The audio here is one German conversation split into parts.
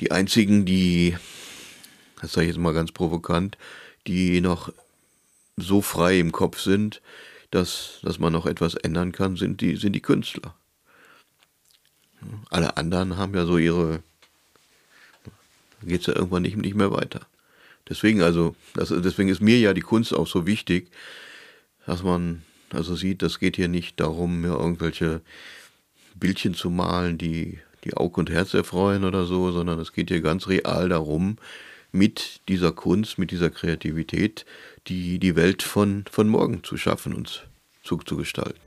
die einzigen, die, das sage ich jetzt mal ganz provokant, die noch so frei im Kopf sind, dass, dass man noch etwas ändern kann, sind die, sind die Künstler. Alle anderen haben ja so ihre, da geht es ja irgendwann nicht, nicht mehr weiter. Deswegen also, das, deswegen ist mir ja die Kunst auch so wichtig, dass man also sieht, das geht hier nicht darum, mir irgendwelche Bildchen zu malen, die die Auge und Herz erfreuen oder so, sondern es geht hier ganz real darum, mit dieser Kunst, mit dieser Kreativität, die, die Welt von, von morgen zu schaffen und zu, zu gestalten.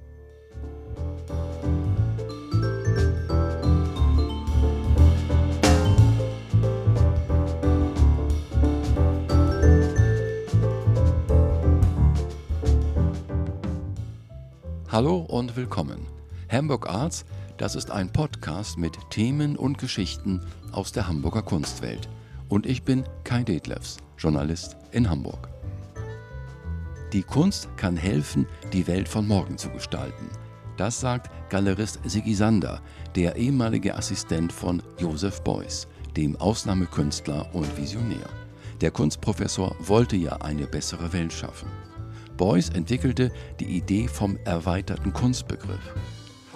Hallo und willkommen. Hamburg Arts, das ist ein Podcast mit Themen und Geschichten aus der Hamburger Kunstwelt. Und ich bin Kai Detlefs, Journalist in Hamburg. Die Kunst kann helfen, die Welt von morgen zu gestalten. Das sagt Galerist Sigi Sander, der ehemalige Assistent von Joseph Beuys, dem Ausnahmekünstler und Visionär. Der Kunstprofessor wollte ja eine bessere Welt schaffen. Beuys entwickelte die Idee vom erweiterten Kunstbegriff.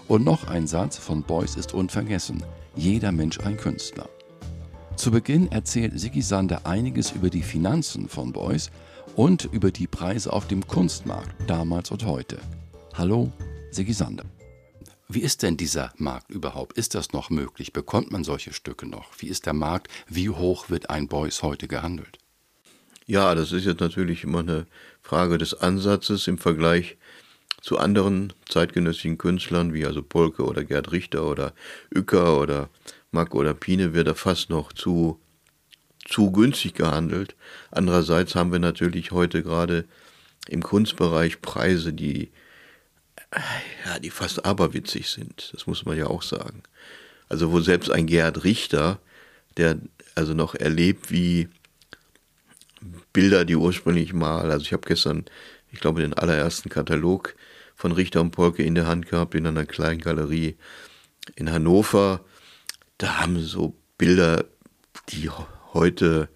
Und noch ein Satz von Beuys ist unvergessen: Jeder Mensch ein Künstler. Zu Beginn erzählt Sigi Sander einiges über die Finanzen von Beuys und über die Preise auf dem Kunstmarkt damals und heute. Hallo, Sigi Sander. Wie ist denn dieser Markt überhaupt? Ist das noch möglich? Bekommt man solche Stücke noch? Wie ist der Markt? Wie hoch wird ein Beuys heute gehandelt? Ja, das ist jetzt natürlich immer eine Frage des Ansatzes im Vergleich zu anderen zeitgenössischen Künstlern wie also Polke oder Gerd Richter oder Uecker oder Mack oder Pine wird er fast noch zu, zu günstig gehandelt. Andererseits haben wir natürlich heute gerade im Kunstbereich Preise, die, ja, die fast aberwitzig sind. Das muss man ja auch sagen. Also wo selbst ein Gerd Richter, der also noch erlebt, wie Bilder, die ursprünglich mal, also ich habe gestern, ich glaube, den allerersten Katalog von Richter und Polke in der Hand gehabt in einer kleinen Galerie in Hannover. Da haben so Bilder, die heute,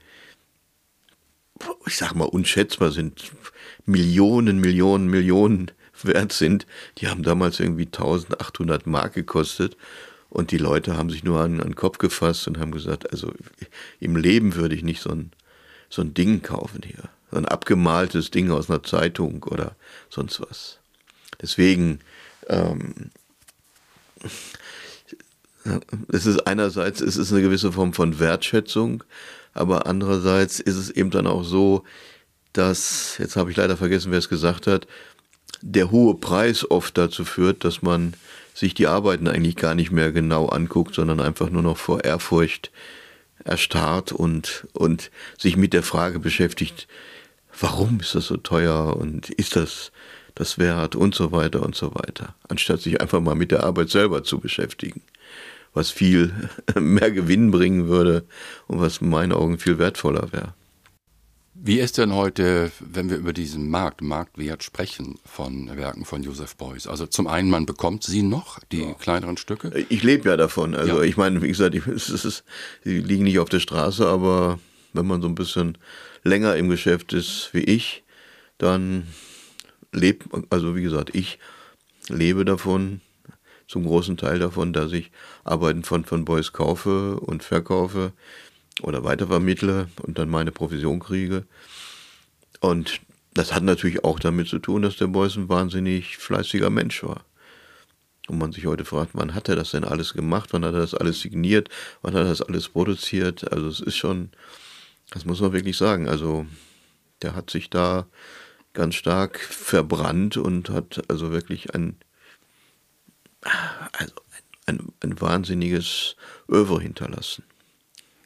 ich sag mal, unschätzbar sind, Millionen, Millionen, Millionen wert sind. Die haben damals irgendwie 1800 Mark gekostet. Und die Leute haben sich nur an, an den Kopf gefasst und haben gesagt, also im Leben würde ich nicht so ein so ein Ding kaufen hier. So ein abgemaltes Ding aus einer Zeitung oder sonst was. Deswegen, ähm, es ist einerseits, es ist eine gewisse Form von Wertschätzung, aber andererseits ist es eben dann auch so, dass, jetzt habe ich leider vergessen, wer es gesagt hat, der hohe Preis oft dazu führt, dass man sich die Arbeiten eigentlich gar nicht mehr genau anguckt, sondern einfach nur noch vor Ehrfurcht erstarrt und, und sich mit der Frage beschäftigt, warum ist das so teuer und ist das das wert und so weiter und so weiter, anstatt sich einfach mal mit der Arbeit selber zu beschäftigen, was viel mehr Gewinn bringen würde und was in meinen Augen viel wertvoller wäre. Wie ist denn heute, wenn wir über diesen Markt, Marktwert sprechen von Werken von Joseph Beuys? Also zum einen, man bekommt sie noch, die ja. kleineren Stücke? Ich lebe ja davon. Also ja. ich meine, wie gesagt, ich, es ist, sie liegen nicht auf der Straße, aber wenn man so ein bisschen länger im Geschäft ist wie ich, dann lebt, also wie gesagt, ich lebe davon, zum großen Teil davon, dass ich Arbeiten von, von Beuys kaufe und verkaufe oder weitervermittle und dann meine Provision kriege. Und das hat natürlich auch damit zu tun, dass der Beuys ein wahnsinnig fleißiger Mensch war. Und man sich heute fragt, wann hat er das denn alles gemacht, wann hat er das alles signiert, wann hat er das alles produziert. Also es ist schon, das muss man wirklich sagen. Also der hat sich da ganz stark verbrannt und hat also wirklich ein, also ein, ein, ein wahnsinniges Över hinterlassen.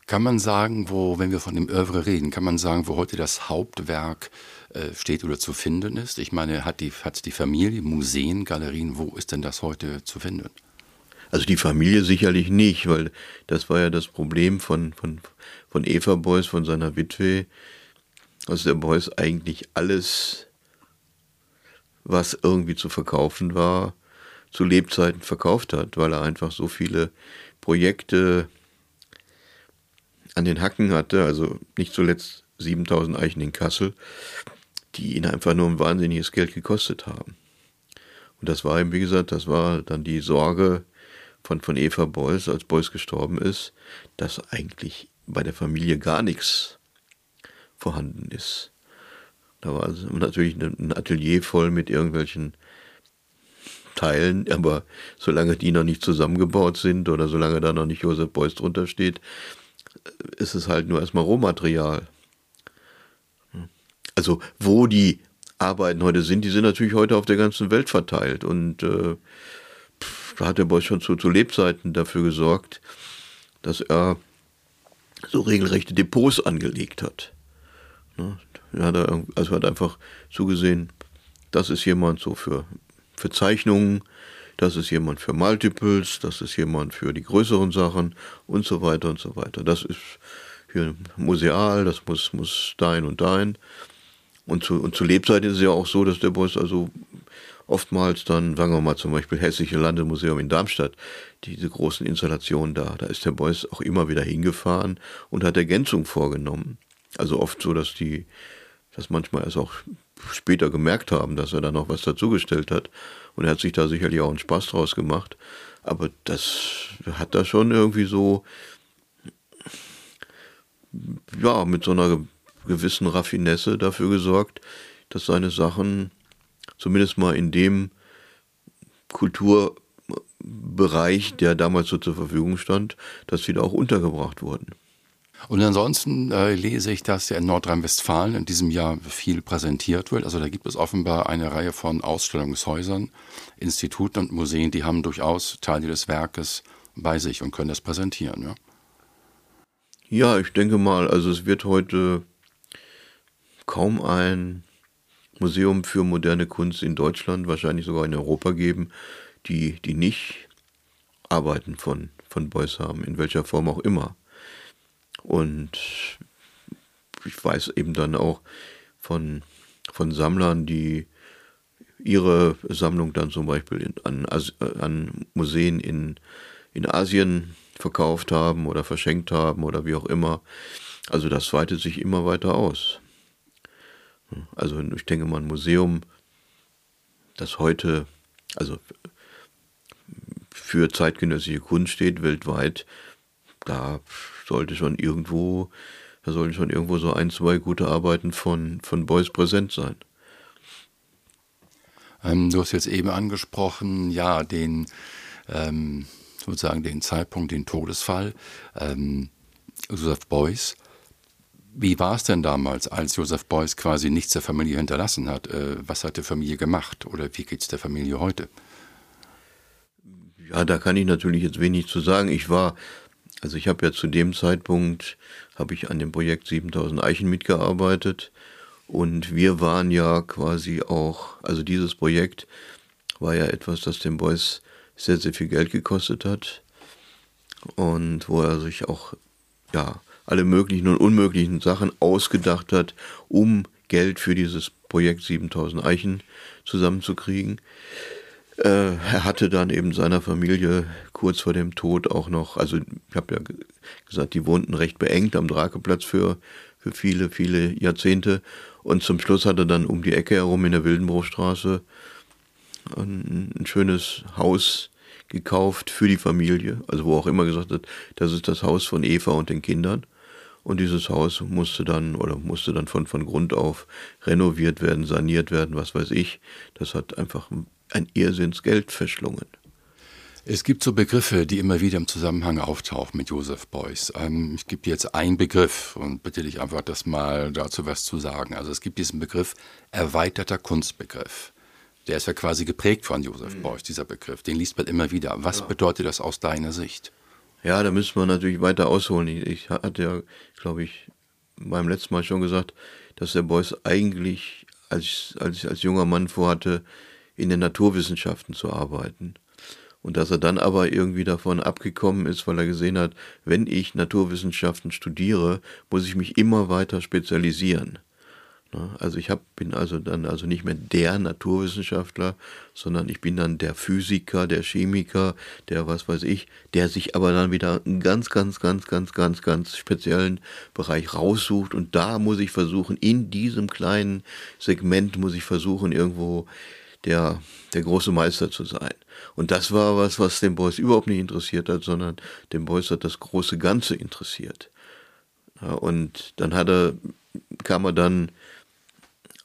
Kann man sagen, wo, wenn wir von dem Övre reden, kann man sagen, wo heute das Hauptwerk äh, steht oder zu finden ist? Ich meine, hat die, hat die Familie Museen, Galerien, wo ist denn das heute zu finden? Also die Familie sicherlich nicht, weil das war ja das Problem von, von, von Eva Beuys, von seiner Witwe, dass der Beuys eigentlich alles, was irgendwie zu verkaufen war, zu Lebzeiten verkauft hat, weil er einfach so viele Projekte an den Hacken hatte, also nicht zuletzt 7000 Eichen in Kassel, die ihn einfach nur ein wahnsinniges Geld gekostet haben. Und das war eben, wie gesagt, das war dann die Sorge von, von Eva Beuys, als Beuys gestorben ist, dass eigentlich bei der Familie gar nichts vorhanden ist. Da war natürlich ein Atelier voll mit irgendwelchen Teilen, aber solange die noch nicht zusammengebaut sind oder solange da noch nicht Josef Beuys drunter steht, ist es halt nur erstmal Rohmaterial. Also wo die Arbeiten heute sind, die sind natürlich heute auf der ganzen Welt verteilt und äh, da hat der Beuys schon zu, zu Lebzeiten dafür gesorgt, dass er so regelrechte Depots angelegt hat. Ne? Er hat also hat einfach zugesehen, das ist jemand so für, für Zeichnungen, das ist jemand für Multiples, das ist jemand für die größeren Sachen und so weiter und so weiter. Das ist hier museal, das muss, muss dein und dein. Und zu, und zu Lebzeiten ist es ja auch so, dass der Boss also oftmals dann, sagen wir mal zum Beispiel Hessische Landesmuseum in Darmstadt, diese großen Installationen da, da ist der Beuys auch immer wieder hingefahren und hat Ergänzungen vorgenommen. Also oft so, dass die, dass manchmal erst auch später gemerkt haben, dass er da noch was dazugestellt hat. Und er hat sich da sicherlich auch einen Spaß draus gemacht. Aber das hat da schon irgendwie so, ja, mit so einer gewissen Raffinesse dafür gesorgt, dass seine Sachen zumindest mal in dem Kulturbereich, der damals so zur Verfügung stand, dass sie da auch untergebracht wurden. Und ansonsten äh, lese ich, dass ja in Nordrhein-Westfalen in diesem Jahr viel präsentiert wird. Also da gibt es offenbar eine Reihe von Ausstellungshäusern, Instituten und Museen, die haben durchaus Teile des Werkes bei sich und können das präsentieren. Ja, ja ich denke mal, also es wird heute kaum ein Museum für moderne Kunst in Deutschland, wahrscheinlich sogar in Europa geben, die, die nicht Arbeiten von, von Beuys haben, in welcher Form auch immer. Und ich weiß eben dann auch von, von Sammlern, die ihre Sammlung dann zum Beispiel in, an, an Museen in, in Asien verkauft haben oder verschenkt haben oder wie auch immer. Also das weitet sich immer weiter aus. Also ich denke mal, ein Museum, das heute, also für zeitgenössische Kunst steht weltweit, da sollte schon irgendwo, da sollten schon irgendwo so ein, zwei gute Arbeiten von, von Beuys präsent sein. Ähm, du hast jetzt eben angesprochen, ja, den ähm, sozusagen den Zeitpunkt, den Todesfall ähm, Joseph Beuys. Wie war es denn damals, als Joseph Beuys quasi nichts der Familie hinterlassen hat? Äh, was hat die Familie gemacht oder wie geht es der Familie heute? Ja, da kann ich natürlich jetzt wenig zu sagen. Ich war also ich habe ja zu dem Zeitpunkt, habe ich an dem Projekt 7000 Eichen mitgearbeitet und wir waren ja quasi auch, also dieses Projekt war ja etwas, das den Boys sehr, sehr viel Geld gekostet hat und wo er sich auch, ja, alle möglichen und unmöglichen Sachen ausgedacht hat, um Geld für dieses Projekt 7000 Eichen zusammenzukriegen. Äh, er hatte dann eben seiner Familie kurz vor dem Tod auch noch, also ich habe ja gesagt, die wohnten recht beengt am Drakeplatz für, für viele, viele Jahrzehnte. Und zum Schluss hat er dann um die Ecke herum in der Wildenbruchstraße ein, ein schönes Haus gekauft für die Familie, also wo auch immer gesagt hat, das ist das Haus von Eva und den Kindern. Und dieses Haus musste dann oder musste dann von, von Grund auf renoviert werden, saniert werden, was weiß ich. Das hat einfach ein Irrsinns Geld verschlungen. Es gibt so Begriffe, die immer wieder im Zusammenhang auftauchen mit Joseph Beuys. Ähm, ich gebe dir jetzt einen Begriff und bitte dich einfach, das mal dazu was zu sagen. Also es gibt diesen Begriff erweiterter Kunstbegriff. Der ist ja quasi geprägt von Joseph mhm. Beuys, dieser Begriff. Den liest man immer wieder. Was ja. bedeutet das aus deiner Sicht? Ja, da müssen wir natürlich weiter ausholen. Ich hatte ja, glaube ich, beim letzten Mal schon gesagt, dass der Beuys eigentlich als, als, als junger Mann vorhatte, in den Naturwissenschaften zu arbeiten. Und dass er dann aber irgendwie davon abgekommen ist, weil er gesehen hat, wenn ich Naturwissenschaften studiere, muss ich mich immer weiter spezialisieren. Ne? Also ich hab, bin also dann also nicht mehr der Naturwissenschaftler, sondern ich bin dann der Physiker, der Chemiker, der was weiß ich, der sich aber dann wieder einen ganz, ganz, ganz, ganz, ganz, ganz speziellen Bereich raussucht und da muss ich versuchen, in diesem kleinen Segment muss ich versuchen, irgendwo der, der große Meister zu sein. Und das war was, was den Beuys überhaupt nicht interessiert hat, sondern den Beuys hat das große Ganze interessiert. Und dann hat er, kam er dann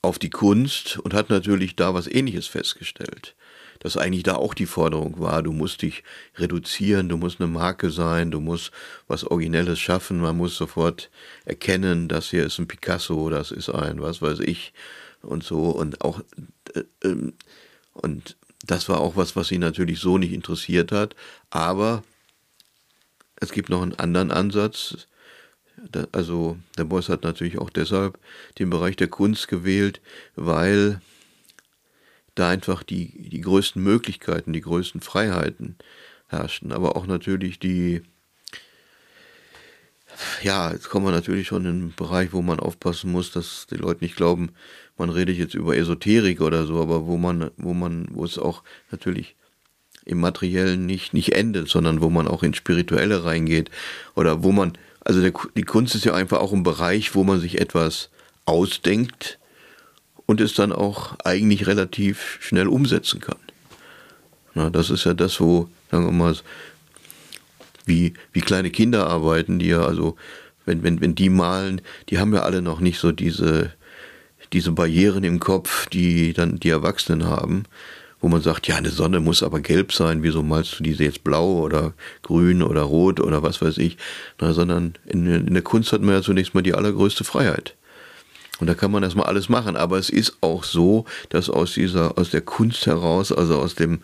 auf die Kunst und hat natürlich da was ähnliches festgestellt. Dass eigentlich da auch die Forderung war, du musst dich reduzieren, du musst eine Marke sein, du musst was Originelles schaffen, man muss sofort erkennen, das hier ist ein Picasso, das ist ein, was weiß ich, und so. Und auch, äh, äh, und das war auch was, was ihn natürlich so nicht interessiert hat. Aber es gibt noch einen anderen Ansatz, also der Boss hat natürlich auch deshalb den Bereich der Kunst gewählt, weil da einfach die, die größten Möglichkeiten, die größten Freiheiten herrschten, aber auch natürlich die, ja, jetzt kommen wir natürlich schon in einen Bereich, wo man aufpassen muss, dass die Leute nicht glauben, man redet jetzt über Esoterik oder so, aber wo man, wo man, wo es auch natürlich im Materiellen nicht, nicht endet, sondern wo man auch ins Spirituelle reingeht oder wo man also der, die Kunst ist ja einfach auch ein Bereich, wo man sich etwas ausdenkt und es dann auch eigentlich relativ schnell umsetzen kann. Na, das ist ja das, wo, sagen wir mal, wie, wie kleine Kinder arbeiten, die ja, also, wenn, wenn, wenn die malen, die haben ja alle noch nicht so diese, diese Barrieren im Kopf, die dann die Erwachsenen haben wo man sagt, ja, eine Sonne muss aber gelb sein, wieso malst du diese jetzt blau oder grün oder rot oder was weiß ich, Na, sondern in, in der Kunst hat man ja zunächst mal die allergrößte Freiheit. Und da kann man erstmal alles machen, aber es ist auch so, dass aus dieser, aus der Kunst heraus, also aus dem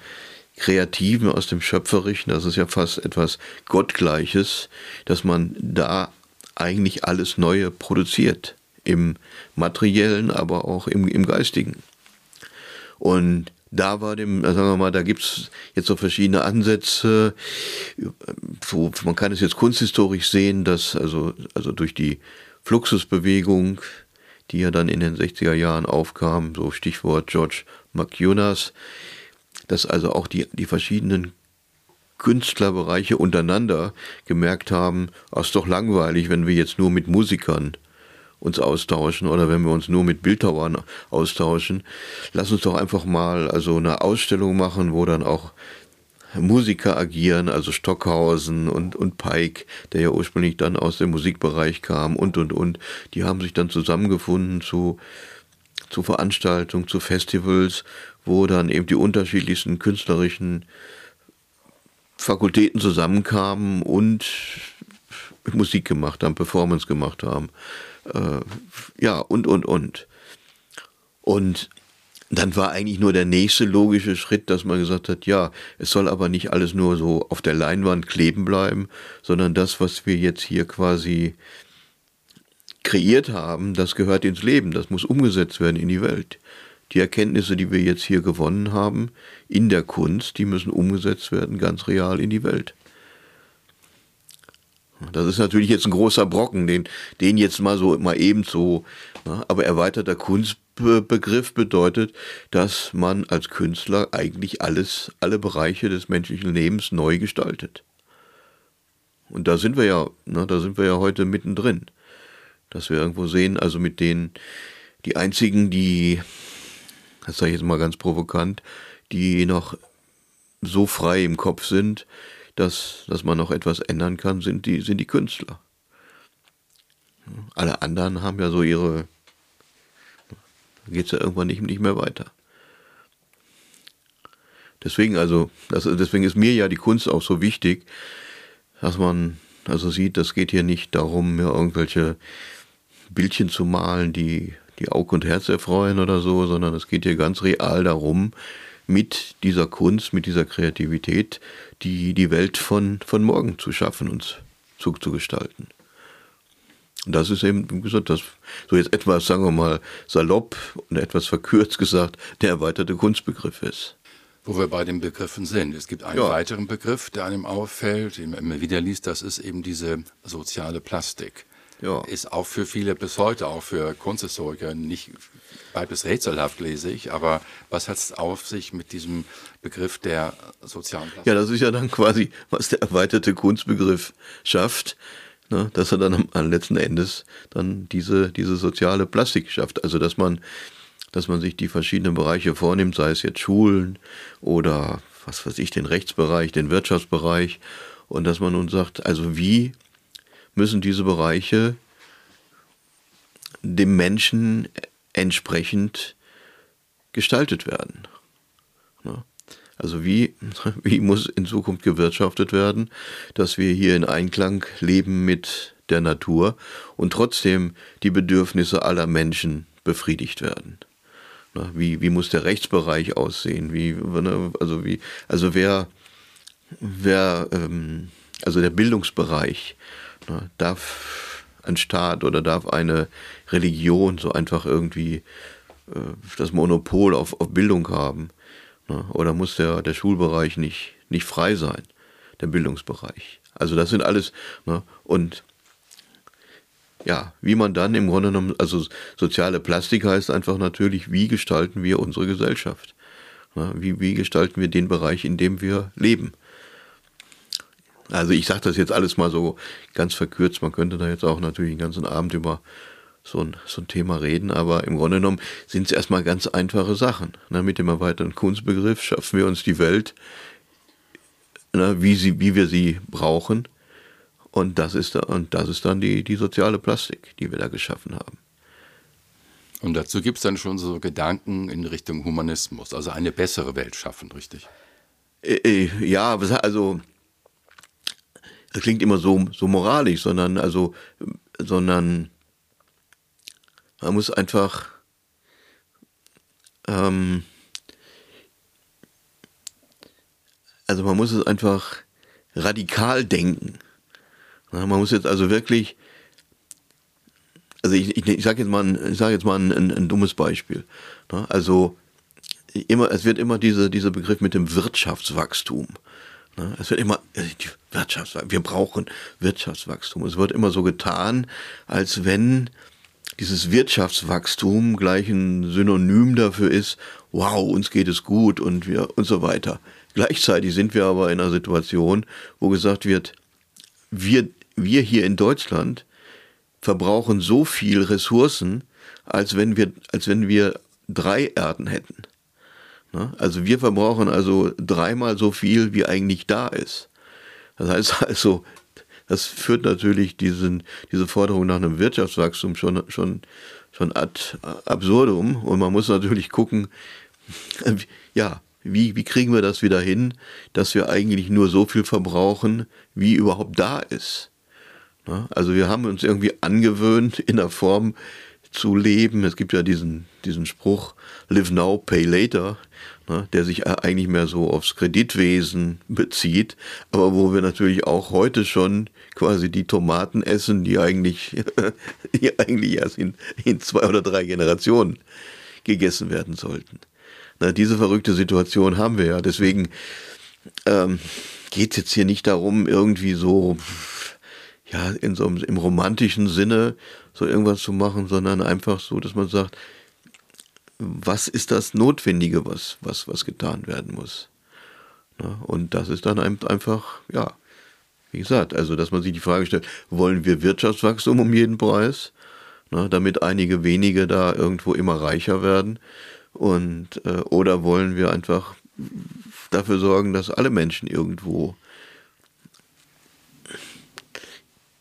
Kreativen, aus dem Schöpferischen, das ist ja fast etwas Gottgleiches, dass man da eigentlich alles Neue produziert. Im materiellen, aber auch im, im geistigen. Und da war dem, sagen wir mal, da gibt's jetzt so verschiedene Ansätze. So, man kann es jetzt kunsthistorisch sehen, dass also, also durch die Fluxusbewegung, die ja dann in den 60er Jahren aufkam, so Stichwort George McJonas, dass also auch die, die verschiedenen Künstlerbereiche untereinander gemerkt haben, es ist doch langweilig, wenn wir jetzt nur mit Musikern uns austauschen oder wenn wir uns nur mit Bildhauern austauschen. Lass uns doch einfach mal also eine Ausstellung machen, wo dann auch Musiker agieren, also Stockhausen und, und Pike, der ja ursprünglich dann aus dem Musikbereich kam und, und, und. Die haben sich dann zusammengefunden zu, zu Veranstaltungen, zu Festivals, wo dann eben die unterschiedlichsten künstlerischen Fakultäten zusammenkamen und Musik gemacht haben, Performance gemacht haben äh, ja, und, und, und. Und dann war eigentlich nur der nächste logische Schritt, dass man gesagt hat, ja, es soll aber nicht alles nur so auf der Leinwand kleben bleiben, sondern das, was wir jetzt hier quasi kreiert haben, das gehört ins Leben, das muss umgesetzt werden in die Welt. Die Erkenntnisse, die wir jetzt hier gewonnen haben in der Kunst, die müssen umgesetzt werden, ganz real in die Welt. Das ist natürlich jetzt ein großer Brocken, den, den jetzt mal so mal eben so, ne? aber erweiterter Kunstbegriff bedeutet, dass man als Künstler eigentlich alles, alle Bereiche des menschlichen Lebens neu gestaltet. Und da sind wir ja, ne, da sind wir ja heute mittendrin. Dass wir irgendwo sehen, also mit denen, die einzigen, die, das sage ich jetzt mal ganz provokant, die noch so frei im Kopf sind, dass, dass man noch etwas ändern kann, sind die, sind die Künstler. Alle anderen haben ja so ihre, da geht es ja irgendwann nicht, nicht mehr weiter. Deswegen also, das, deswegen ist mir ja die Kunst auch so wichtig, dass man also sieht, das geht hier nicht darum, mir irgendwelche Bildchen zu malen, die die Auge und Herz erfreuen oder so, sondern es geht hier ganz real darum, mit dieser Kunst, mit dieser Kreativität die, die Welt von, von morgen zu schaffen und zu, zu gestalten. Und das ist eben, wie gesagt, das, so jetzt etwas, sagen wir mal, salopp und etwas verkürzt gesagt, der erweiterte Kunstbegriff ist. Wo wir bei den Begriffen sind. Es gibt einen ja. weiteren Begriff, der einem auffällt, den man immer wieder liest, das ist eben diese soziale Plastik. Ja. ist auch für viele bis heute, auch für Kunsthistoriker, nicht bald bis rätselhaft, lese ich. Aber was hat es auf sich mit diesem Begriff der sozialen Plastik? Ja, das ist ja dann quasi, was der erweiterte Kunstbegriff schafft. Ne, dass er dann am, am letzten Endes dann diese, diese soziale Plastik schafft. Also dass man, dass man sich die verschiedenen Bereiche vornimmt, sei es jetzt Schulen oder was weiß ich, den Rechtsbereich, den Wirtschaftsbereich, und dass man nun sagt, also wie müssen diese Bereiche dem Menschen entsprechend gestaltet werden. Ne? Also wie, wie muss in Zukunft gewirtschaftet werden, dass wir hier in Einklang leben mit der Natur und trotzdem die Bedürfnisse aller Menschen befriedigt werden. Ne? Wie, wie muss der Rechtsbereich aussehen? Wie, ne, also wie, also wer, wer, ähm, also der Bildungsbereich, Ne? Darf ein Staat oder darf eine Religion so einfach irgendwie äh, das Monopol auf, auf Bildung haben? Ne? Oder muss der, der Schulbereich nicht, nicht frei sein, der Bildungsbereich? Also das sind alles, ne? und ja, wie man dann im Grunde genommen, also soziale Plastik heißt einfach natürlich, wie gestalten wir unsere Gesellschaft? Ne? Wie, wie gestalten wir den Bereich, in dem wir leben? Also ich sage das jetzt alles mal so ganz verkürzt. Man könnte da jetzt auch natürlich den ganzen Abend über so ein, so ein Thema reden, aber im Grunde genommen sind es erstmal ganz einfache Sachen. Na, mit dem erweiterten Kunstbegriff schaffen wir uns die Welt, na, wie, sie, wie wir sie brauchen. Und das ist, da, und das ist dann die, die soziale Plastik, die wir da geschaffen haben. Und dazu gibt es dann schon so Gedanken in Richtung Humanismus, also eine bessere Welt schaffen, richtig? Äh, äh, ja, also das klingt immer so, so moralisch, sondern also, sondern man muss einfach ähm, also man muss es einfach radikal denken. man muss jetzt also wirklich, also ich, ich, ich sage jetzt mal, ein, ich sage jetzt mal ein, ein, dummes Beispiel. also immer, es wird immer diese, dieser Begriff mit dem Wirtschaftswachstum Ne? Es wird immer, äh, wir brauchen Wirtschaftswachstum. Es wird immer so getan, als wenn dieses Wirtschaftswachstum gleich ein Synonym dafür ist, wow, uns geht es gut und wir und so weiter. Gleichzeitig sind wir aber in einer Situation, wo gesagt wird, wir, wir hier in Deutschland verbrauchen so viel Ressourcen, als wenn wir, als wenn wir drei Erden hätten. Ne? Also wir verbrauchen also dreimal so viel, wie eigentlich da ist. Das heißt also, das führt natürlich diesen, diese Forderung nach einem Wirtschaftswachstum schon, schon, schon ad absurdum. Und man muss natürlich gucken, ja, wie, wie kriegen wir das wieder hin, dass wir eigentlich nur so viel verbrauchen, wie überhaupt da ist. Ne? Also wir haben uns irgendwie angewöhnt, in der Form zu leben. Es gibt ja diesen, diesen Spruch, live now, pay later, ne, der sich eigentlich mehr so aufs Kreditwesen bezieht, aber wo wir natürlich auch heute schon quasi die Tomaten essen, die eigentlich, die eigentlich erst in, in zwei oder drei Generationen gegessen werden sollten. Na, diese verrückte Situation haben wir ja. Deswegen ähm, geht es jetzt hier nicht darum, irgendwie so ja, in so einem, im romantischen Sinne so irgendwas zu machen, sondern einfach so, dass man sagt, was ist das Notwendige, was, was, was getan werden muss. Und das ist dann einfach, ja, wie gesagt, also dass man sich die Frage stellt, wollen wir Wirtschaftswachstum um jeden Preis, damit einige wenige da irgendwo immer reicher werden? Und äh, oder wollen wir einfach dafür sorgen, dass alle Menschen irgendwo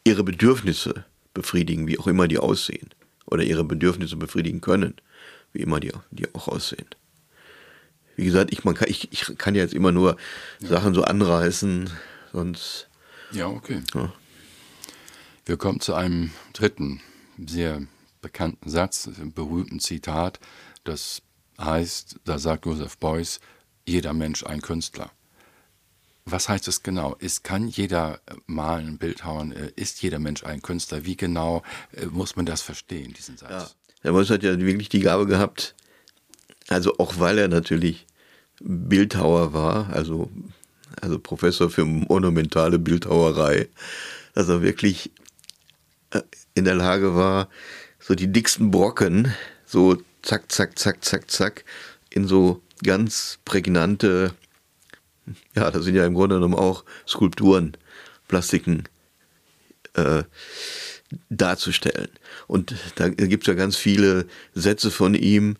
ihre Bedürfnisse befriedigen, wie auch immer die aussehen, oder ihre Bedürfnisse befriedigen können, wie immer die, die auch aussehen. Wie gesagt, ich, man kann, ich, ich kann jetzt immer nur ja. Sachen so anreißen, sonst. Ja, okay. Ja. Wir kommen zu einem dritten, sehr bekannten Satz, einem berühmten Zitat, das heißt, da sagt Joseph Beuys, jeder Mensch ein Künstler. Was heißt es genau? Ist, kann jeder äh, malen, Bildhauern, äh, ist jeder Mensch ein Künstler? Wie genau äh, muss man das verstehen, diesen Satz? Ja. Der Beuys hat ja wirklich die Gabe gehabt, also auch weil er natürlich Bildhauer war, also, also Professor für monumentale Bildhauerei, dass er wirklich in der Lage war, so die dicksten Brocken, so zack, zack, zack, zack, zack, in so ganz prägnante, ja, das sind ja im Grunde genommen auch Skulpturen, Plastiken äh, darzustellen. Und da gibt es ja ganz viele Sätze von ihm.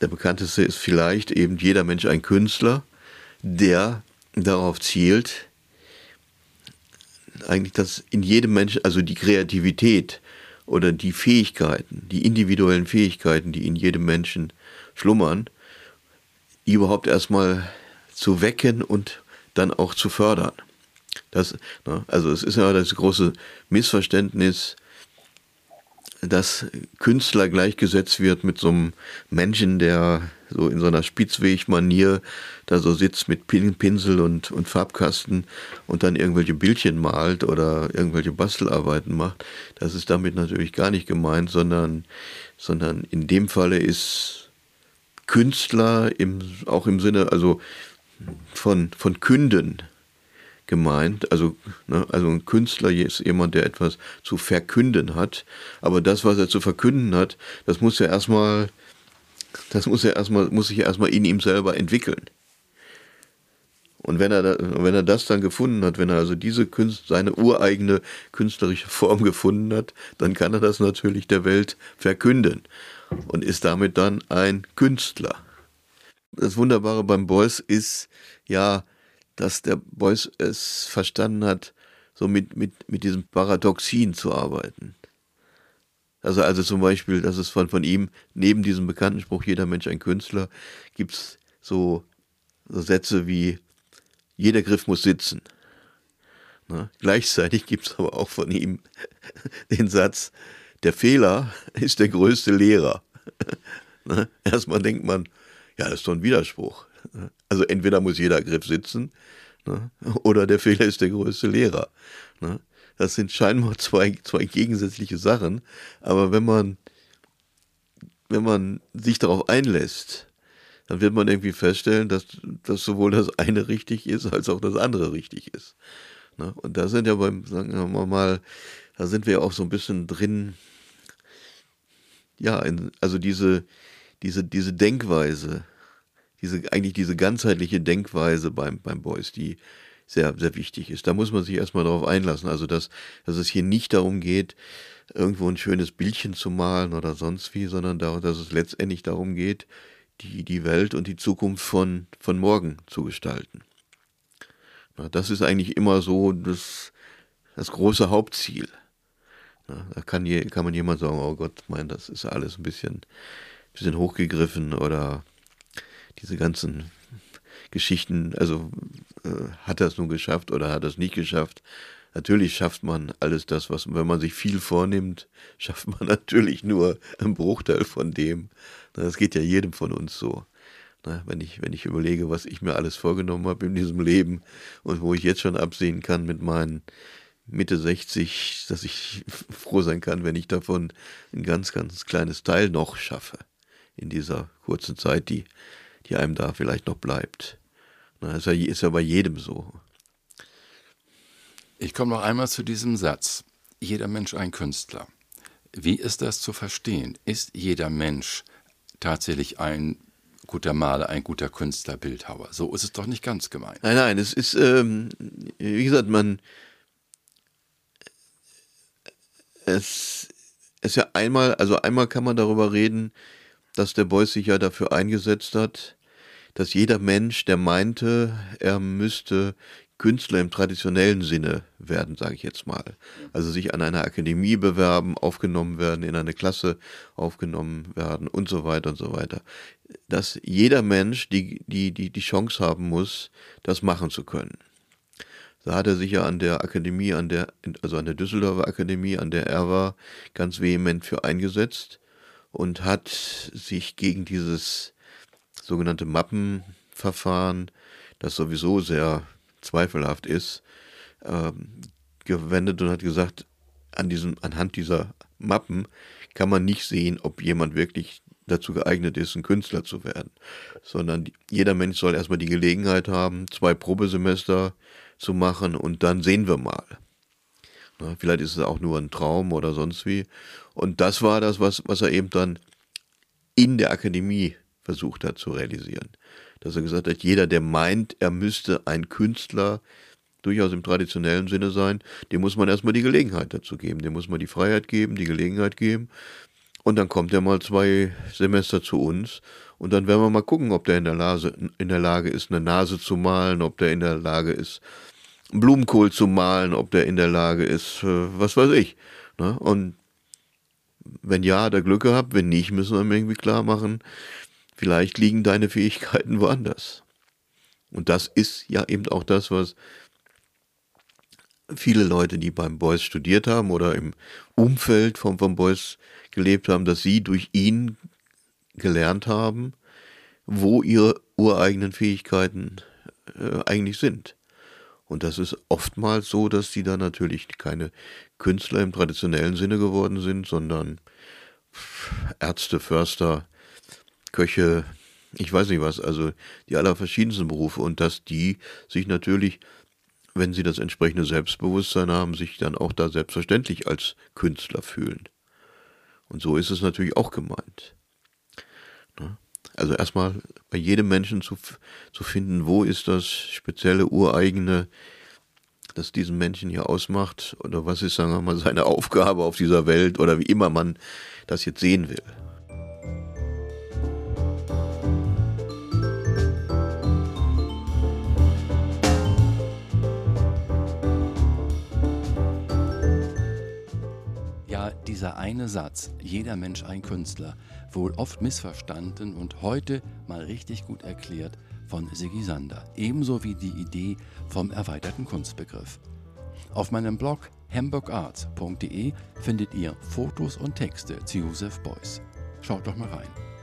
Der bekannteste ist vielleicht eben jeder Mensch ein Künstler, der darauf zielt, eigentlich, dass in jedem Menschen, also die Kreativität oder die Fähigkeiten, die individuellen Fähigkeiten, die in jedem Menschen schlummern, überhaupt erstmal zu wecken und dann auch zu fördern. Das, ne, also es ist ja das große Missverständnis, dass Künstler gleichgesetzt wird mit so einem Menschen, der so in so einer Spitzweg-Manier da so sitzt mit Pinsel und, und Farbkasten und dann irgendwelche Bildchen malt oder irgendwelche Bastelarbeiten macht. Das ist damit natürlich gar nicht gemeint, sondern, sondern in dem Falle ist Künstler im, auch im Sinne, also von, von Künden gemeint. Also, ne, also ein Künstler ist jemand, der etwas zu verkünden hat. Aber das, was er zu verkünden hat, das muss ja erstmal, das muss ja erstmal, muss sich ja erstmal in ihm selber entwickeln. Und wenn er, wenn er das dann gefunden hat, wenn er also diese Künst, seine ureigene künstlerische Form gefunden hat, dann kann er das natürlich der Welt verkünden und ist damit dann ein Künstler. Das Wunderbare beim Beuys ist ja, dass der Beuys es verstanden hat, so mit, mit, mit diesem Paradoxien zu arbeiten. Also, also zum Beispiel, das ist von, von ihm, neben diesem bekannten Spruch, jeder Mensch ein Künstler, gibt's so, so Sätze wie, jeder Griff muss sitzen. Na, gleichzeitig gibt's aber auch von ihm den Satz, der Fehler ist der größte Lehrer. Na, erstmal denkt man, ja, das ist doch ein Widerspruch. Also entweder muss jeder Griff sitzen ne? oder der Fehler ist der größte Lehrer. Ne? Das sind scheinbar zwei, zwei gegensätzliche Sachen, aber wenn man, wenn man sich darauf einlässt, dann wird man irgendwie feststellen, dass, dass sowohl das eine richtig ist, als auch das andere richtig ist. Ne? Und da sind ja beim, sagen wir mal, da sind wir auch so ein bisschen drin, ja, in, also diese, diese, diese Denkweise, diese, eigentlich diese ganzheitliche Denkweise beim, beim Boys, die sehr, sehr wichtig ist. Da muss man sich erstmal darauf einlassen. Also, dass, dass es hier nicht darum geht, irgendwo ein schönes Bildchen zu malen oder sonst wie, sondern darum, dass es letztendlich darum geht, die, die Welt und die Zukunft von, von morgen zu gestalten. Na, das ist eigentlich immer so das, das große Hauptziel. Na, da kann, je, kann man jemand sagen, oh Gott, mein, das ist alles ein bisschen, bisschen hochgegriffen oder diese ganzen Geschichten, also äh, hat er es nun geschafft oder hat er es nicht geschafft? Natürlich schafft man alles das, was, wenn man sich viel vornimmt, schafft man natürlich nur einen Bruchteil von dem. Das geht ja jedem von uns so. Wenn ich, wenn ich überlege, was ich mir alles vorgenommen habe in diesem Leben und wo ich jetzt schon absehen kann mit meinen Mitte 60, dass ich froh sein kann, wenn ich davon ein ganz, ganz kleines Teil noch schaffe in dieser kurzen Zeit, die die einem da vielleicht noch bleibt. Na, ist, ja, ist ja bei jedem so. Ich komme noch einmal zu diesem Satz. Jeder Mensch ein Künstler. Wie ist das zu verstehen? Ist jeder Mensch tatsächlich ein guter Maler, ein guter Künstler, Bildhauer? So ist es doch nicht ganz gemeint. Nein, nein, es ist, ähm, wie gesagt, man, es ist ja einmal, also einmal kann man darüber reden, dass der Beuys sich ja dafür eingesetzt hat, dass jeder Mensch, der meinte, er müsste Künstler im traditionellen Sinne werden, sage ich jetzt mal. Also sich an einer Akademie bewerben, aufgenommen werden, in eine Klasse aufgenommen werden und so weiter und so weiter. Dass jeder Mensch die, die, die, die Chance haben muss, das machen zu können. Da hat er sich ja an der Akademie, an der, also an der Düsseldorfer Akademie, an der er war, ganz vehement für eingesetzt und hat sich gegen dieses sogenannte Mappenverfahren, das sowieso sehr zweifelhaft ist, ähm, gewendet und hat gesagt, an diesem, anhand dieser Mappen kann man nicht sehen, ob jemand wirklich dazu geeignet ist, ein Künstler zu werden, sondern jeder Mensch soll erstmal die Gelegenheit haben, zwei Probesemester zu machen und dann sehen wir mal. Vielleicht ist es auch nur ein Traum oder sonst wie. Und das war das, was, was er eben dann in der Akademie versucht hat zu realisieren. Dass er gesagt hat, jeder, der meint, er müsste ein Künstler durchaus im traditionellen Sinne sein, dem muss man erstmal die Gelegenheit dazu geben, dem muss man die Freiheit geben, die Gelegenheit geben. Und dann kommt er mal zwei Semester zu uns und dann werden wir mal gucken, ob der in der, Lage, in der Lage ist, eine Nase zu malen, ob der in der Lage ist, Blumenkohl zu malen, ob der in der Lage ist, äh, was weiß ich. Ne? Und wenn ja, hat er Glück gehabt, wenn nicht, müssen wir ihm irgendwie klar machen, vielleicht liegen deine Fähigkeiten woanders. Und das ist ja eben auch das, was viele Leute, die beim Beuys studiert haben oder im Umfeld von, von Beuys gelebt haben, dass sie durch ihn gelernt haben, wo ihre ureigenen Fähigkeiten äh, eigentlich sind. Und das ist oftmals so, dass die dann natürlich keine Künstler im traditionellen Sinne geworden sind, sondern Ärzte, Förster, Köche, ich weiß nicht was, also die allerverschiedensten Berufe und dass die sich natürlich, wenn sie das entsprechende Selbstbewusstsein haben, sich dann auch da selbstverständlich als Künstler fühlen. Und so ist es natürlich auch gemeint. Also erstmal bei jedem Menschen zu, zu finden, wo ist das spezielle, ureigene, das diesen Menschen hier ausmacht oder was ist, sagen wir mal, seine Aufgabe auf dieser Welt oder wie immer man das jetzt sehen will. Dieser eine Satz, jeder Mensch ein Künstler, wohl oft missverstanden und heute mal richtig gut erklärt von Sigi Sander, ebenso wie die Idee vom erweiterten Kunstbegriff. Auf meinem Blog hamburgarts.de findet ihr Fotos und Texte zu Josef Beuys. Schaut doch mal rein.